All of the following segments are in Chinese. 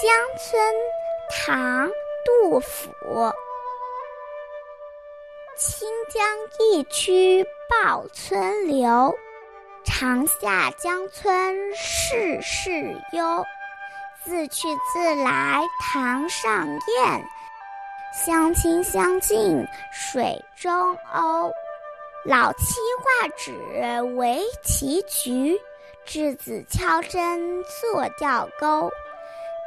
江村，唐·杜甫。清江一曲报村流，长夏江村事事幽。自去自来堂上燕，相亲相近水中鸥。老妻画纸围棋局，稚子敲针作钓钩。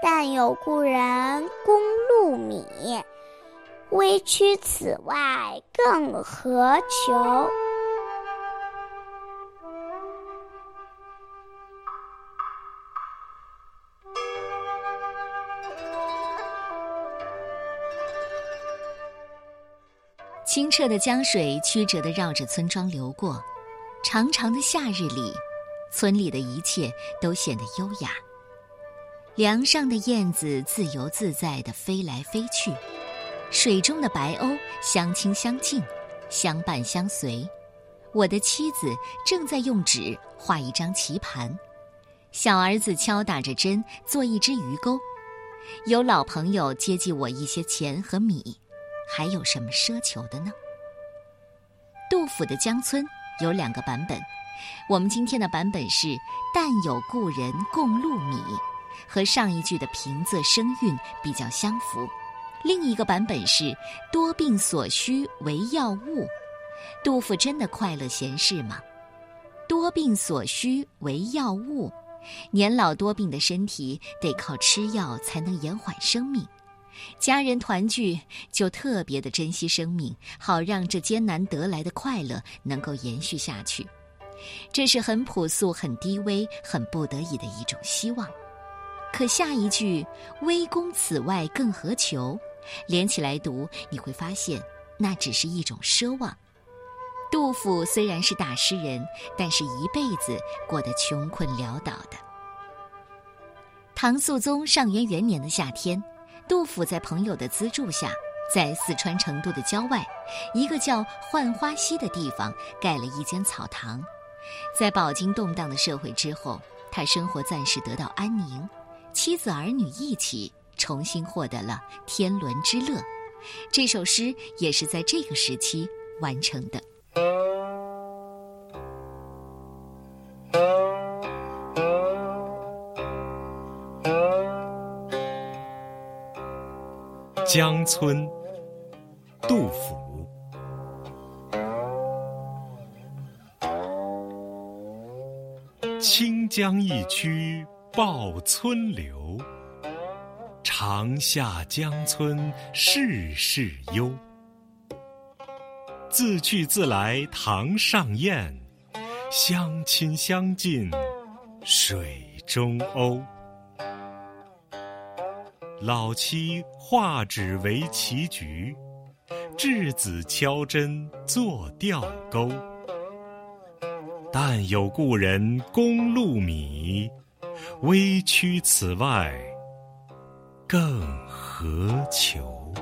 但有故人供禄米，微躯此外更何求？清澈的江水曲折地绕着村庄流过，长长的夏日里，村里的一切都显得优雅。梁上的燕子自由自在地飞来飞去，水中的白鸥相亲相近，相伴相随。我的妻子正在用纸画一张棋盘，小儿子敲打着针做一只鱼钩，有老朋友接济我一些钱和米。还有什么奢求的呢？杜甫的《江村》有两个版本，我们今天的版本是“但有故人供禄米”，和上一句的平仄声韵比较相符。另一个版本是“多病所需为药物”。杜甫真的快乐闲适吗？多病所需为药物，年老多病的身体得靠吃药才能延缓生命。家人团聚，就特别的珍惜生命，好让这艰难得来的快乐能够延续下去。这是很朴素、很低微、很不得已的一种希望。可下一句“微公此外更何求”，连起来读，你会发现那只是一种奢望。杜甫虽然是大诗人，但是一辈子过得穷困潦倒的。唐肃宗上元元年的夏天。杜甫在朋友的资助下，在四川成都的郊外，一个叫浣花溪的地方盖了一间草堂。在饱经动荡的社会之后，他生活暂时得到安宁，妻子儿女一起重新获得了天伦之乐。这首诗也是在这个时期完成的。江村，杜甫。清江一曲报村流，长夏江村事事幽。自去自来堂上燕，相亲相近水中鸥。老妻画纸为棋局，稚子敲针作钓钩。但有故人供禄米，微躯此外更何求？